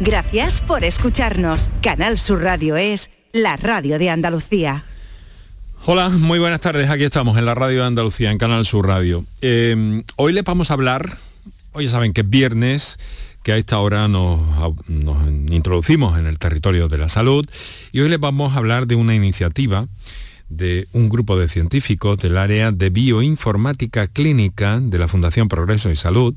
Gracias por escucharnos. Canal Sur Radio es la radio de Andalucía. Hola, muy buenas tardes. Aquí estamos en la radio de Andalucía, en Canal Sur Radio. Eh, hoy les vamos a hablar, hoy saben que es viernes, que a esta hora nos, nos, introducimos en el territorio de la salud y hoy les vamos a hablar de una iniciativa de un grupo de científicos del área de bioinformática clínica de la Fundación Progreso y Salud,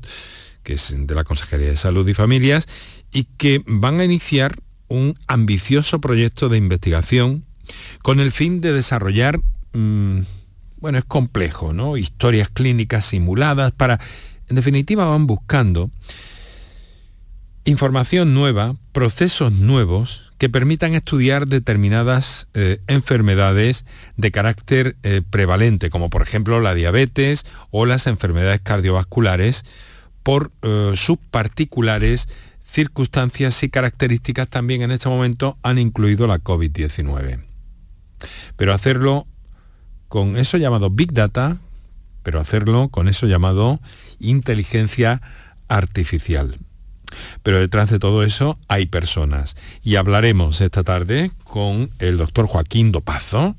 que es de la Consejería de Salud y Familias, y que van a iniciar un ambicioso proyecto de investigación con el fin de desarrollar, mmm, bueno, es complejo, ¿no? Historias clínicas simuladas para, en definitiva, van buscando información nueva, procesos nuevos que permitan estudiar determinadas eh, enfermedades de carácter eh, prevalente, como por ejemplo la diabetes o las enfermedades cardiovasculares, por eh, sus particulares circunstancias y características también en este momento han incluido la COVID-19. Pero hacerlo con eso llamado Big Data, pero hacerlo con eso llamado inteligencia artificial. Pero detrás de todo eso hay personas. Y hablaremos esta tarde con el doctor Joaquín Dopazo,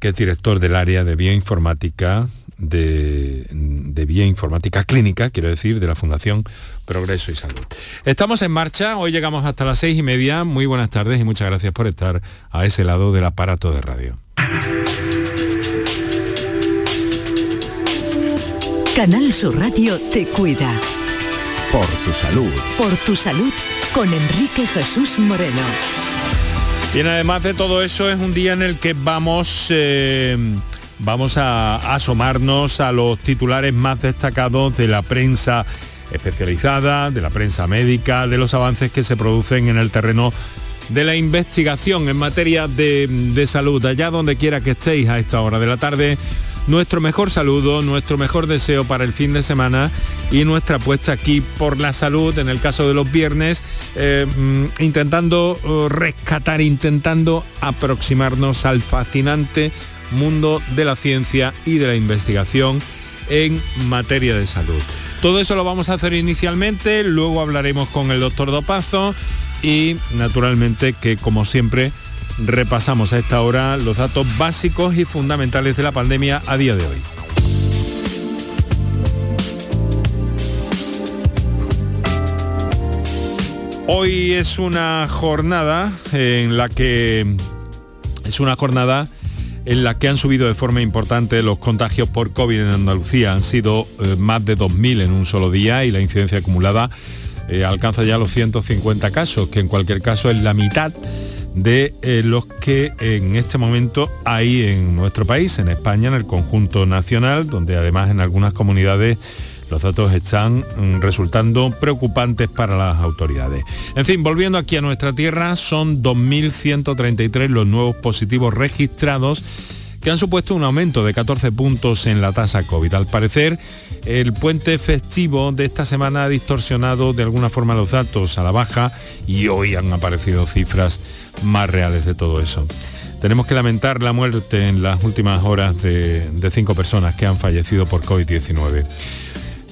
que es director del área de bioinformática de, de bioinformática clínica, quiero decir, de la Fundación Progreso y Salud. Estamos en marcha, hoy llegamos hasta las seis y media. Muy buenas tardes y muchas gracias por estar a ese lado del aparato de radio. Canal Sur Radio te cuida. Por tu salud. Por tu salud con Enrique Jesús Moreno. Bien, además de todo eso, es un día en el que vamos, eh, vamos a asomarnos a los titulares más destacados de la prensa especializada, de la prensa médica, de los avances que se producen en el terreno de la investigación en materia de, salud. Allá donde quiera que estéis a esta hora de la tarde, nuestro mejor saludo, nuestro mejor deseo para el fin de semana y nuestra apuesta aquí por la salud, en el caso de los viernes, eh, intentando uh, rescatar, intentando aproximarnos al fascinante mundo de la ciencia y de la investigación en materia de salud. Todo eso lo vamos a hacer inicialmente, luego hablaremos con el doctor Dopazo y naturalmente que como siempre repasamos a esta hora los datos básicos y fundamentales de la pandemia a día de hoy. Hoy es una jornada en la que es una jornada en la que han subido de forma importante los contagios por COVID en Andalucía. Han sido eh, más de 2.000 en un solo día y la incidencia acumulada eh, alcanza ya los 150 casos, que en cualquier caso es la mitad de eh, los que en este momento hay en nuestro país, en España, en el conjunto nacional, donde además en algunas comunidades los datos están mm, resultando preocupantes para las autoridades. En fin, volviendo aquí a nuestra tierra, son 2.133 los nuevos positivos registrados que han supuesto un aumento de 14 puntos en la tasa COVID. Al parecer, el puente festivo de esta semana ha distorsionado de alguna forma los datos a la baja y hoy han aparecido cifras más reales de todo eso. Tenemos que lamentar la muerte en las últimas horas de, de cinco personas que han fallecido por COVID-19.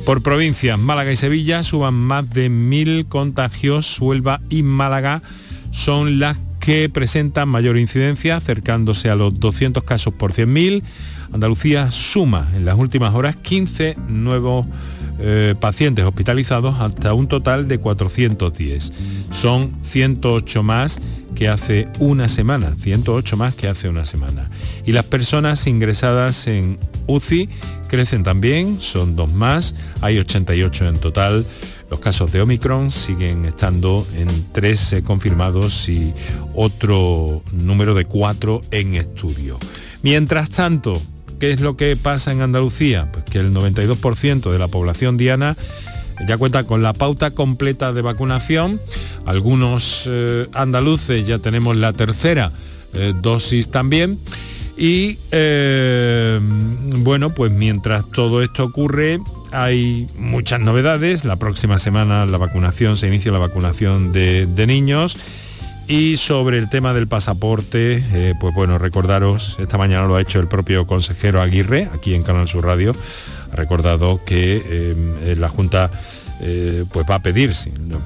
Por provincias, Málaga y Sevilla suban más de mil contagios. Huelva y Málaga son las que presentan mayor incidencia, acercándose a los 200 casos por 100.000. Andalucía suma en las últimas horas 15 nuevos eh, pacientes hospitalizados hasta un total de 410. Son 108 más que hace una semana, 108 más que hace una semana. Y las personas ingresadas en UCI crecen también, son dos más, hay 88 en total. Los casos de Omicron siguen estando en 13 confirmados y otro número de 4 en estudio. Mientras tanto, ¿qué es lo que pasa en Andalucía? Pues que el 92% de la población diana ya cuenta con la pauta completa de vacunación. Algunos eh, andaluces ya tenemos la tercera eh, dosis también. Y eh, bueno, pues mientras todo esto ocurre, hay muchas novedades. La próxima semana la vacunación, se inicia la vacunación de, niños. Y sobre el tema del pasaporte, pues bueno, recordaros, esta mañana lo ha hecho el propio consejero Aguirre, aquí en Canal Sur Radio, ha recordado que eh, la Junta eh, pues va a pedir,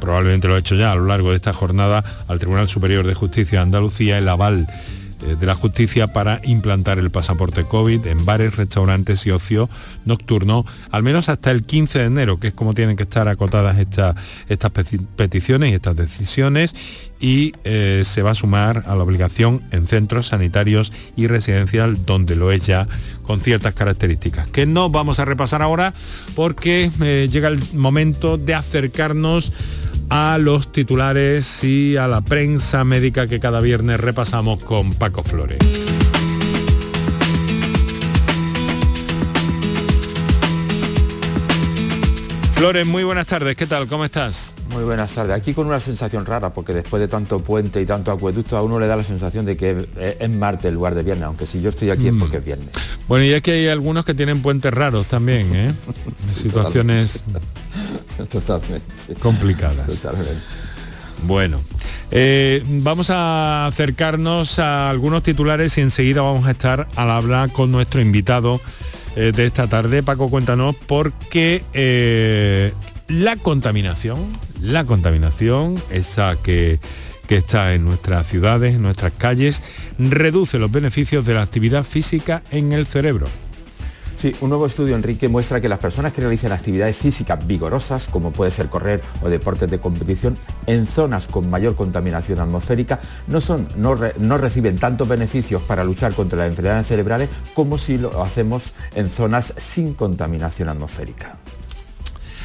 probablemente lo ha hecho ya a lo largo de esta jornada, al Tribunal Superior de Justicia de Andalucía el aval eh, de la justicia para implantar el pasaporte COVID en bares, restaurantes y ocio nocturno, al menos hasta el 15 de enero, que es como tienen que estar acotadas estas peticiones y estas decisiones, y eh, se va a sumar a la obligación en centros sanitarios y residencial donde lo es ya con ciertas características, que no vamos a repasar ahora porque eh, llega el momento de acercarnos a los titulares y a la prensa médica que cada viernes repasamos con Paco Flores. Flores, muy buenas tardes, ¿qué tal? ¿Cómo estás? Muy buenas tardes. Aquí con una sensación rara, porque después de tanto puente y tanto acueducto, a uno le da la sensación de que es martes el lugar de viernes, aunque si yo estoy aquí es porque es viernes. Bueno, y es que hay algunos que tienen puentes raros también, ¿eh? Situaciones Totalmente. complicadas. Totalmente. Bueno, eh, vamos a acercarnos a algunos titulares y enseguida vamos a estar al hablar con nuestro invitado eh, de esta tarde. Paco, cuéntanos, porque eh, la contaminación, la contaminación, esa que, que está en nuestras ciudades, en nuestras calles, reduce los beneficios de la actividad física en el cerebro. Sí, un nuevo estudio, Enrique, muestra que las personas que realizan actividades físicas vigorosas, como puede ser correr o deportes de competición, en zonas con mayor contaminación atmosférica, no, son, no, no reciben tantos beneficios para luchar contra las enfermedades cerebrales como si lo hacemos en zonas sin contaminación atmosférica.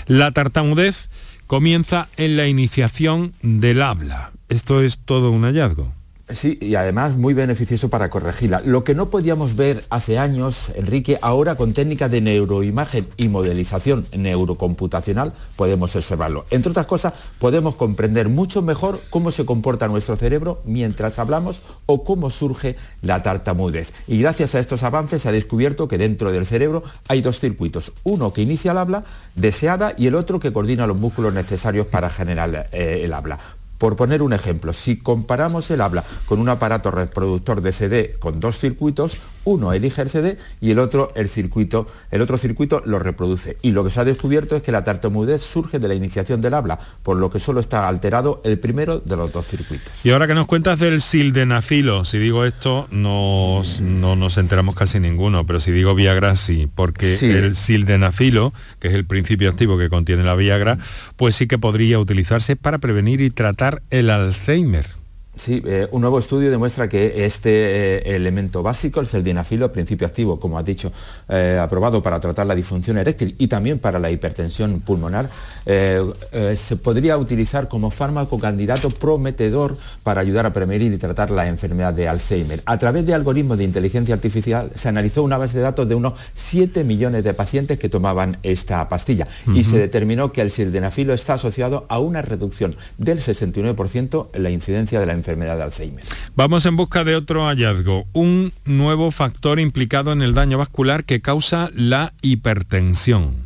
La tartamudez comienza en la iniciación del habla. Esto es todo un hallazgo. Sí, y además muy beneficioso para corregirla. Lo que no podíamos ver hace años, Enrique, ahora con técnicas de neuroimagen y modelización neurocomputacional podemos observarlo. Entre otras cosas, podemos comprender mucho mejor cómo se comporta nuestro cerebro mientras hablamos o cómo surge la tartamudez. Y gracias a estos avances se ha descubierto que dentro del cerebro hay dos circuitos, uno que inicia el habla deseada y el otro que coordina los músculos necesarios para generar eh, el habla. Por poner un ejemplo, si comparamos el habla con un aparato reproductor de CD con dos circuitos, uno elige el CD y el otro el circuito, el otro circuito lo reproduce. Y lo que se ha descubierto es que la tartamudez surge de la iniciación del habla, por lo que solo está alterado el primero de los dos circuitos. Y ahora que nos cuentas del sildenafilo, si digo esto no nos enteramos casi ninguno, pero si digo Viagra sí, porque el sildenafilo, que es el principio activo que contiene la Viagra, pues sí que podría utilizarse para prevenir y tratar el Alzheimer. Sí, eh, un nuevo estudio demuestra que este eh, elemento básico, el sildenafilo, principio activo, como has dicho, eh, aprobado para tratar la disfunción eréctil y también para la hipertensión pulmonar, se podría utilizar como fármaco candidato prometedor para ayudar a prevenir y tratar la enfermedad de Alzheimer. A través de algoritmos de inteligencia artificial se analizó una base de datos de unos 7 millones de pacientes que tomaban esta pastilla y se determinó que el sildenafilo está asociado a una reducción del 69% en la incidencia de la enfermedad enfermedad de Alzheimer. Vamos en busca de otro hallazgo, un nuevo factor implicado en el daño vascular que causa la hipertensión.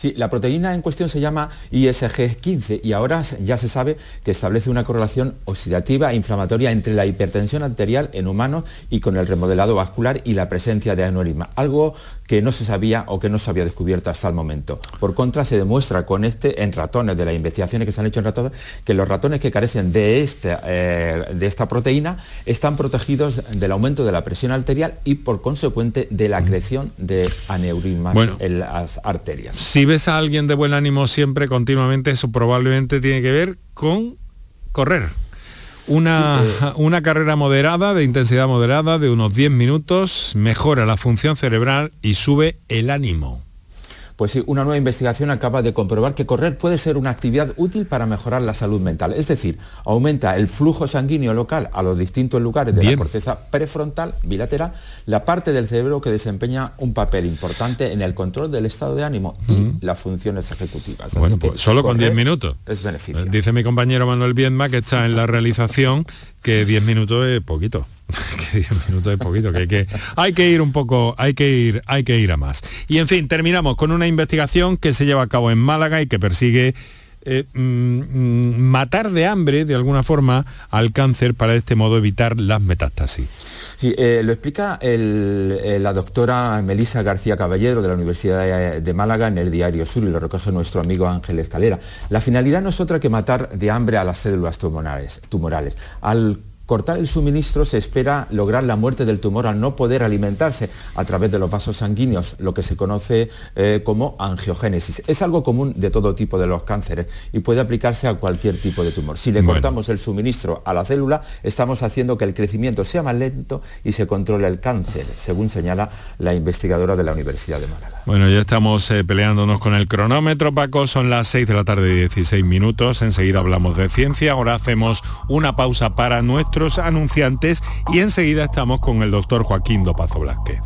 Sí, la proteína en cuestión se llama ISG15 y ahora ya se sabe que establece una correlación oxidativa e inflamatoria entre la hipertensión arterial en humanos y con el remodelado vascular y la presencia de aneurisma, algo que no se sabía o que no se había descubierto hasta el momento. Por contra, se demuestra con este en ratones, de las investigaciones que se han hecho en ratones, que los ratones que carecen de, este, eh, de esta proteína están protegidos del aumento de la presión arterial y por consecuente de la creación de aneurismas en las arterias ves a alguien de buen ánimo siempre, continuamente, eso probablemente tiene que ver con correr. Una, eh. una, carrera moderada, de intensidad moderada, de unos 10 minutos, mejora la función cerebral y sube el ánimo. Pues sí, una nueva investigación acaba de comprobar que correr puede ser una actividad útil para mejorar la salud mental. Es decir, aumenta el flujo sanguíneo local a los distintos lugares de la corteza prefrontal bilateral, la parte del cerebro que desempeña un papel importante en el control del estado de ánimo y las funciones ejecutivas. Bueno, pues solo con 10 minutos. Es beneficio. Dice mi compañero Manuel Bienma que está en la realización que 10 minutos es poquito. que 10 minutos es poquito, que hay, que hay que ir un poco, hay que ir, hay que ir a más. Y en fin, terminamos con una investigación que se lleva a cabo en Málaga y que persigue eh, mm, mm, matar de hambre, de alguna forma, al cáncer para de este modo evitar las metástasis. Eh, lo explica eh, la doctora Melisa García Caballero de la Universidad de, Málaga en el Diario Sur y lo recoge nuestro amigo Ángel Escalera. La finalidad no es otra que matar de hambre a las células tumorales. tumorales. Al cortar el suministro se espera lograr la muerte del tumor al no poder alimentarse a través de los vasos sanguíneos, lo que se conoce eh, como angiogénesis. Es algo común de todo tipo de los cánceres y puede aplicarse a cualquier tipo de tumor. Si le cortamos el suministro a la célula, estamos haciendo que el crecimiento sea más lento y se controle el cáncer, según señala la investigadora de la Universidad de Málaga. Bueno, ya estamos eh, peleándonos con el cronómetro, Paco, son las 6 de la tarde y 16 minutos, enseguida hablamos de ciencia, ahora hacemos una pausa para nuestro anunciantes y enseguida estamos con el doctor Joaquín Dopazo Blasquez.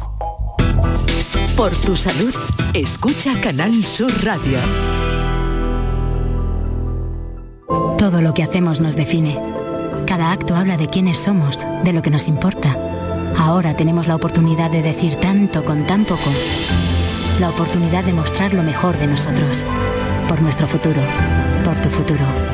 Por tu salud, escucha Canal Sur Radio. Todo lo que hacemos nos define. Cada acto habla de quiénes somos, de lo que nos importa. Ahora tenemos la oportunidad de decir tanto con tan poco. La oportunidad de mostrar lo mejor de nosotros. Por nuestro futuro. Por tu futuro.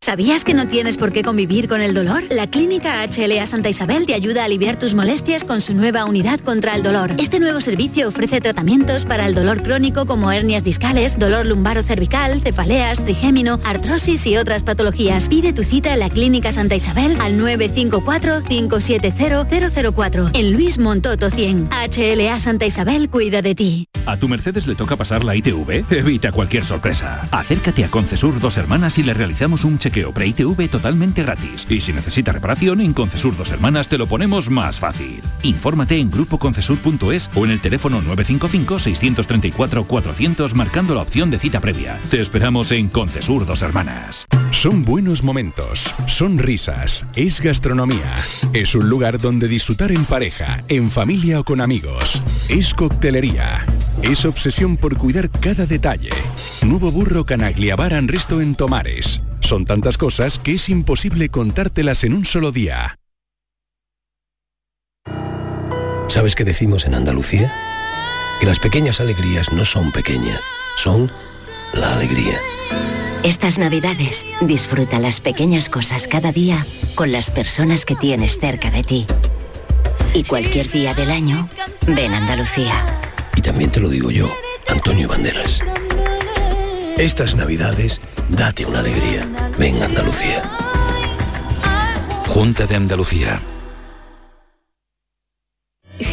¿Sabías que no tienes por qué convivir con el dolor? La Clínica HLA Santa Isabel te ayuda a aliviar tus molestias con su nueva unidad contra el dolor. Este nuevo servicio ofrece tratamientos para el dolor crónico como hernias discales, dolor lumbaro cervical, cefaleas, trigémino, artrosis y otras patologías. Pide tu cita en la Clínica Santa Isabel al 954-570-004 en Luis Montoto 100. HLA Santa Isabel cuida de ti. ¿A tu Mercedes le toca pasar la ITV? Evita cualquier sorpresa. Acércate a Concesur Dos Hermanas y le realizamos un chequeo pre-ITV totalmente gratis. Y si necesita reparación, en Concesur Dos Hermanas te lo ponemos más fácil. Infórmate en grupoconcesur.es o en el teléfono 955-634-400 marcando la opción de cita previa. Te esperamos en Concesur Dos Hermanas. Son buenos momentos, son risas, es gastronomía. Es un lugar donde disfrutar en pareja, en familia o con amigos. Es coctelería. Es obsesión por cuidar cada detalle. Nuevo burro Canagliabaran Resto en Tomares. Son tantas cosas que es imposible contártelas en un solo día. ¿Sabes qué decimos en Andalucía? Que las pequeñas alegrías no son pequeñas, son la alegría. Estas navidades, disfruta las pequeñas cosas cada día con las personas que tienes cerca de ti. Y cualquier día del año, ven Andalucía. Y también te lo digo yo, Antonio Banderas. Estas navidades, date una alegría. Ven Andalucía. Junta de Andalucía.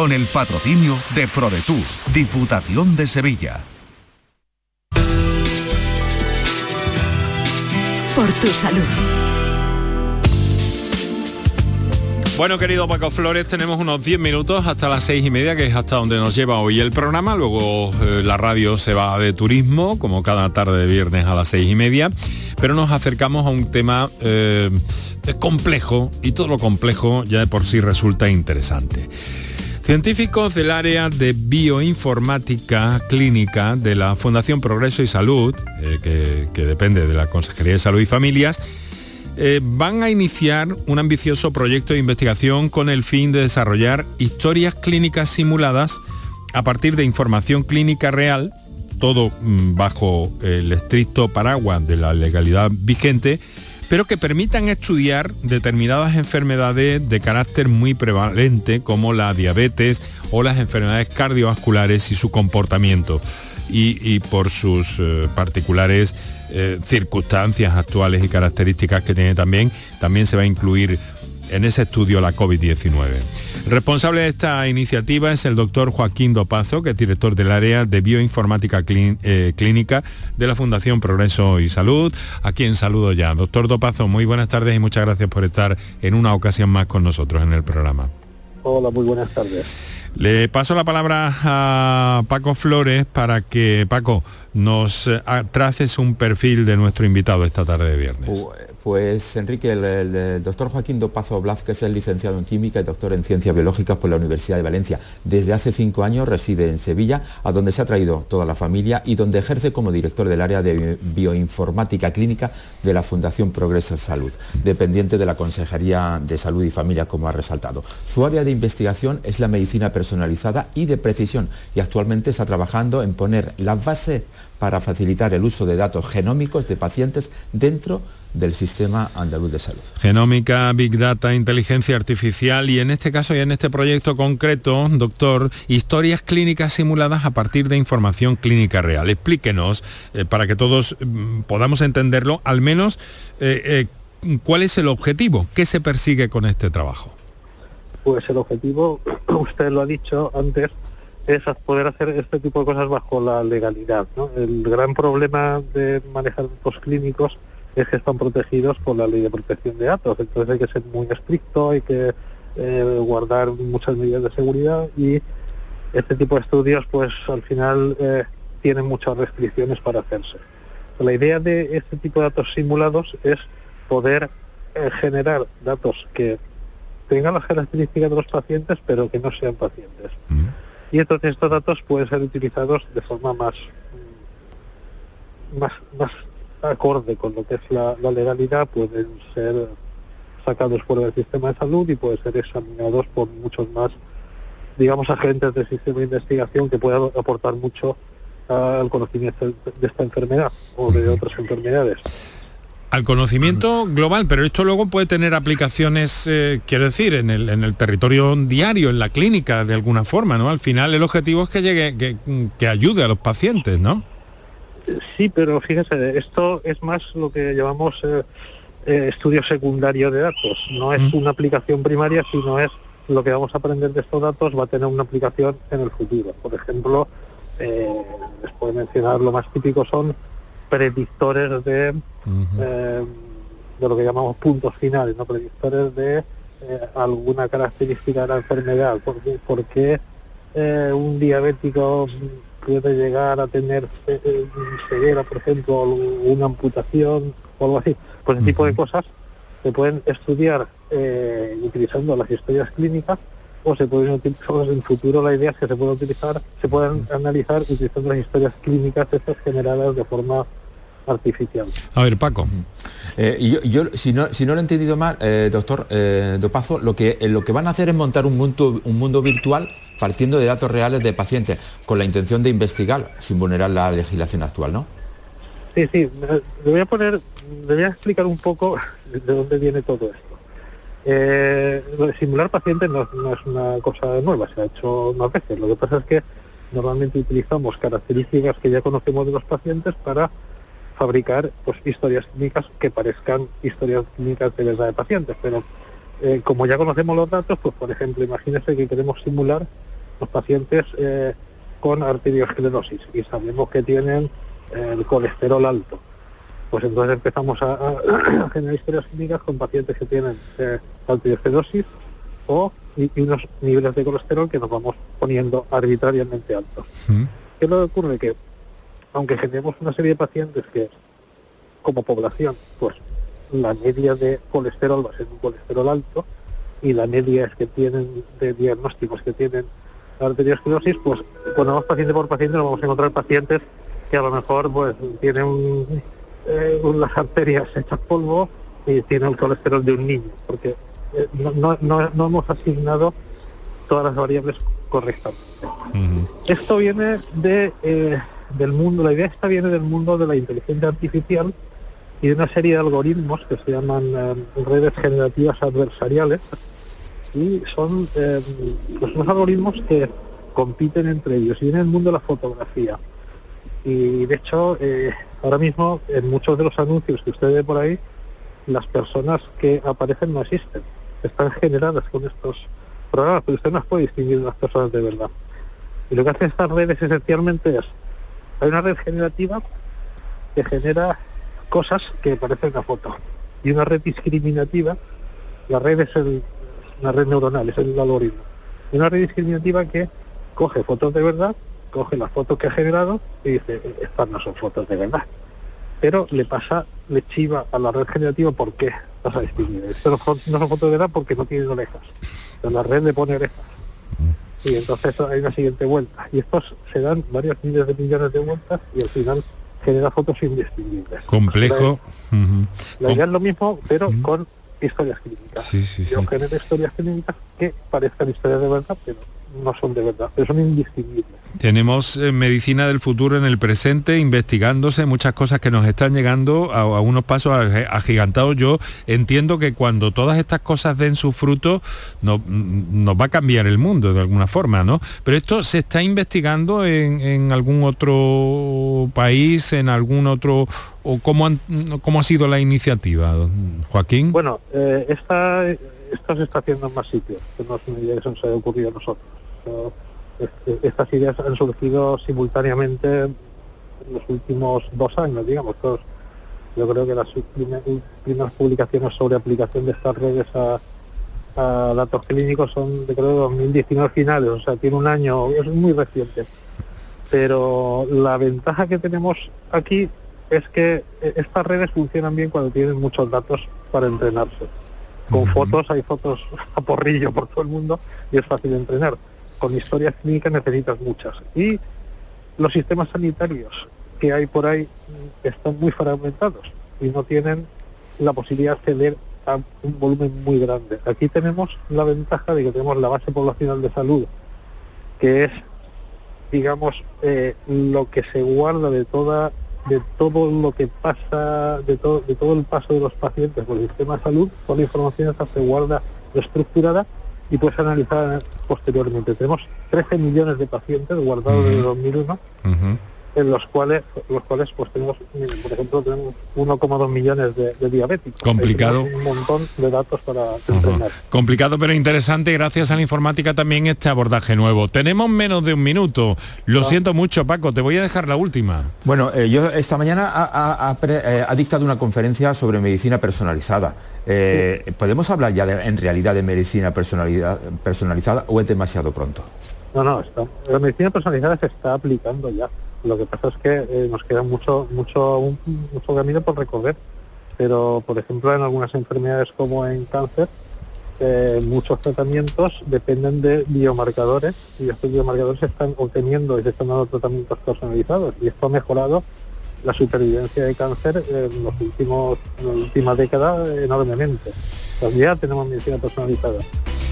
Con el patrocinio de ProDetour, Diputación de Sevilla. Por tu salud. Bueno, querido Paco Flores, tenemos unos 10 minutos hasta las seis y media, que es hasta donde nos lleva hoy el programa. Luego eh, la radio se va de turismo, como cada tarde de viernes a las seis y media. Pero nos acercamos a un tema eh, complejo y todo lo complejo ya de por sí resulta interesante. Científicos del área de bioinformática clínica de la Fundación Progreso y Salud, eh, que, depende de la Consejería de Salud y Familias, eh, van a iniciar un ambicioso proyecto de investigación con el fin de desarrollar historias clínicas simuladas a partir de información clínica real, todo mm, bajo el estricto paraguas de la legalidad vigente, pero que permitan estudiar determinadas enfermedades de carácter muy prevalente como la diabetes o las enfermedades cardiovasculares y su comportamiento y, por sus eh, particulares eh, circunstancias actuales y características que tiene también, también se va a incluir en ese estudio la COVID-19. El responsable de esta iniciativa es el doctor Joaquín Dopazo, que es director del área de bioinformática clín- eh, clínica de la Fundación Progreso y Salud, a quien saludo ya. Doctor Dopazo, muy buenas tardes y muchas gracias por estar en una ocasión más con nosotros en el programa. Hola, muy buenas tardes. Le paso la palabra a Paco Flores para que, Paco, nos eh, traces un perfil de nuestro invitado esta tarde de viernes. Pu- Pues Enrique, el, el, doctor Joaquín Dopazo Blázquez es licenciado en Química y doctor en Ciencias Biológicas por la Universidad de Valencia. Desde hace cinco años reside en Sevilla, a donde se ha traído toda la familia y donde ejerce como director del área de bioinformática clínica de la Fundación Progreso Salud, dependiente de la Consejería de Salud y Familia, como ha resaltado. Su área de investigación es la medicina personalizada y de precisión y actualmente está trabajando en poner las bases para facilitar el uso de datos genómicos de pacientes dentro del sistema andaluz de salud. Genómica, Big Data, inteligencia artificial y en este caso y en este proyecto concreto, doctor, historias clínicas simuladas a partir de información clínica real. Explíquenos, eh, para que todos mm, podamos entenderlo, al menos eh, eh, cuál es el objetivo, qué se persigue con este trabajo. Pues el objetivo, usted lo ha dicho antes, es poder hacer este tipo de cosas bajo la legalidad. El gran problema de manejar datos clínicos es que están protegidos por la ley de protección de datos. Entonces hay que ser muy estricto, hay que eh, guardar muchas medidas de seguridad y este tipo de estudios pues al final eh, tienen muchas restricciones para hacerse. La idea de este tipo de datos simulados es poder eh, generar datos que tengan las características de los pacientes pero que no sean pacientes. Y entonces estos datos pueden ser utilizados de forma más más, más acorde con lo que es la, la legalidad, pueden ser sacados fuera del sistema de salud y pueden ser examinados por muchos más, digamos, agentes del sistema de investigación que puedan aportar mucho al conocimiento de esta enfermedad o de otras enfermedades. Al conocimiento global, pero esto luego puede tener aplicaciones, eh, quiero decir, en el, en el territorio diario, en la clínica, de alguna forma, ¿no? Al final el objetivo es que llegue, que, que ayude a los pacientes, ¿no? Sí, pero fíjese, esto es más lo que llamamos eh, eh, estudio secundario de datos. No es una aplicación primaria, sino es lo que vamos a aprender de estos datos va a tener una aplicación en el futuro. Por ejemplo, eh, les puedo mencionar lo más típico son predictores de, eh, de lo que llamamos puntos finales, no predictores de eh, alguna característica de la enfermedad. ¿Por qué, por qué, eh, un diabético puede llegar a tener eh, ceguera, por ejemplo, o una amputación o algo así. Pues ese tipo de cosas se pueden estudiar eh, utilizando las historias clínicas o se pueden utilizar en el futuro la idea es que se pueden utilizar, se pueden analizar utilizando las historias clínicas estas generadas de forma artificial. A ver, Paco. Eh, y yo, yo, si, no, si no lo he entendido mal, eh, doctor eh, Dopazo, lo que, eh, lo que van a hacer es montar un mundo, un mundo virtual partiendo de datos reales de pacientes, con la intención de investigar sin vulnerar la legislación actual, ¿no? Sí, sí, le voy a poner, le voy a explicar un poco de dónde viene todo esto. Eh, lo de simular pacientes no, no es una cosa nueva, se ha hecho más veces. Lo que pasa es que normalmente utilizamos características que ya conocemos de los pacientes para fabricar pues historias clínicas que parezcan historias clínicas de verdad de pacientes. Pero eh, como ya conocemos los datos, pues por ejemplo, imagínense que queremos simular los pacientes eh, con arteriosclerosis y sabemos que tienen eh, el colesterol alto. Pues entonces empezamos a, a- a generar historias clínicas con pacientes que tienen arteriosclerosis o y, y unos niveles de colesterol que nos vamos poniendo arbitrariamente altos. ¿Qué es lo que ocurre? Que aunque generemos una serie de pacientes que como población, pues la media de colesterol va a ser un colesterol alto y la media es que tienen de diagnósticos que tienen arteriosclerosis, pues cuando vamos paciente por paciente nos vamos a encontrar pacientes que a lo mejor pues tienen un, eh, unas arterias hechas polvo y tienen el colesterol de un niño, porque eh, no, no, no, no hemos asignado todas las variables correctamente. Esto viene de, eh, del mundo, la idea esta viene del mundo de la inteligencia artificial y de una serie de algoritmos que se llaman eh, redes generativas adversariales y son eh, pues unos algoritmos que compiten entre ellos y viene del mundo de la fotografía. Y de hecho eh, ahora mismo en muchos de los anuncios que usted ve por ahí las personas que aparecen no existen están generadas con estos programas pero usted no puede distinguir de las personas de verdad. Y lo que hacen estas redes esencialmente es hay una red generativa que genera cosas que parecen una foto. Y una red discriminativa la red es el- una red neuronal es el algoritmo. Una red discriminativa que coge fotos de verdad coge las fotos que ha generado y dice estas no son fotos de verdad pero le pasa le chiva a la red generativa por qué vas a distinguir esto no son, no son fotos de verdad porque no tienen orejas. Pero la red le pone orejas y entonces hay una siguiente vuelta y estos se dan varios miles de millones de vueltas y al final genera fotos indistinguibles Complejo. La idea es lo mismo, pero con historias clínicas. Sí, sí, sí. Yo genero historias clínicas que parezcan historias de verdad, pero no son de verdad, pero son indistinguibles. Tenemos eh, medicina del futuro en el presente, investigándose muchas cosas que nos están llegando a, a unos pasos ag- agigantados. Yo entiendo que cuando todas estas cosas den sus frutos, no- mm, nos va a cambiar el mundo de alguna forma, ¿no? Pero esto se está investigando en, en algún otro país, en algún otro... ¿O cómo, han- cómo ha sido la iniciativa, Joaquín? Bueno, eh, esta, se está haciendo en más sitios, que no es una idea que se nos haya ocurrido a nosotros. So, este- estas ideas han surgido simultáneamente en los últimos dos años, digamos. Todos- yo creo que las primer- primeras publicaciones sobre aplicación de estas redes a, a datos clínicos son de creo de 2019 finales, o sea, tiene un año, es muy reciente. Pero la ventaja que tenemos aquí es que eh, estas redes funcionan bien cuando tienen muchos datos para entrenarse. Con fotos hay fotos a porrillo por todo el mundo y es fácil entrenar. Con historias clínicas necesitas muchas. Y los sistemas sanitarios que hay por ahí están muy fragmentados y no tienen la posibilidad de acceder a un volumen muy grande. Aquí tenemos la ventaja de que tenemos la base poblacional de salud, que es, digamos, eh, lo que se guarda de toda de todo lo que pasa, de todo, de todo el paso de los pacientes por el sistema de salud, toda la información esa se guarda estructurada y puede ser analizada posteriormente. Tenemos 13 millones de pacientes guardados desde 2001 en los cuales los cuales pues tenemos miren, por ejemplo tenemos 1,2 millones de, de diabéticos Complicado. un montón de datos para entrenar Complicado pero interesante, gracias a la informática también este abordaje nuevo. Tenemos menos de un minuto. Lo siento mucho, Paco, te voy a dejar la última. Bueno, eh, yo esta mañana ha, ha- ha pre- eh, ha dictado una conferencia sobre medicina personalizada. Eh, ¿Podemos hablar ya de- en realidad de medicina personalidad- personalizada o es demasiado pronto? No, no, está, la medicina personalizada se está aplicando ya. Lo que pasa es que eh, nos queda mucho, mucho, un- mucho camino por recorrer. Pero, por ejemplo, en algunas enfermedades como en cáncer, eh, muchos tratamientos dependen de biomarcadores y estos biomarcadores se están obteniendo y se están dando tratamientos personalizados y esto ha mejorado la supervivencia de cáncer en los últimos en la última década enormemente. Ya tenemos medicina personalizada,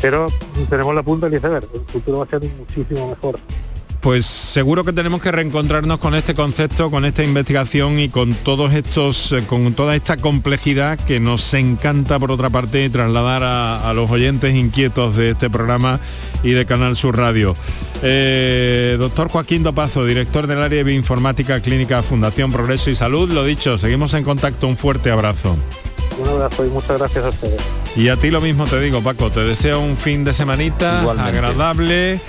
pero tenemos la punta del iceberg. El futuro va a ser muchísimo mejor. Pues seguro que tenemos que reencontrarnos con este concepto, con esta investigación y con todos estos, eh, con toda esta complejidad que nos encanta por otra parte trasladar a, a los oyentes inquietos de este programa y de Canal Sur Radio. Eh, doctor Joaquín Dopazo, director del área de bioinformática clínica Fundación Progreso y Salud, lo dicho, seguimos en contacto, un fuerte abrazo. Un abrazo y muchas gracias a ustedes. Y a ti lo mismo te digo, Paco, te deseo un fin de semanita Igualmente. agradable,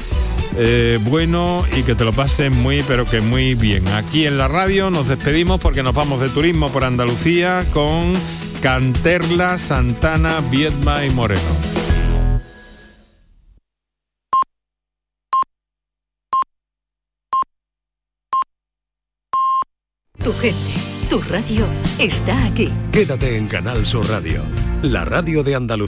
eh, bueno y que te lo pases muy, pero que muy bien. Aquí en la radio nos despedimos porque nos vamos de turismo por Andalucía con Canterla, Santana, Viedma y Moreno. Tu gente, tu radio está aquí. Quédate en Canal Sur Radio, la radio de Andalucía.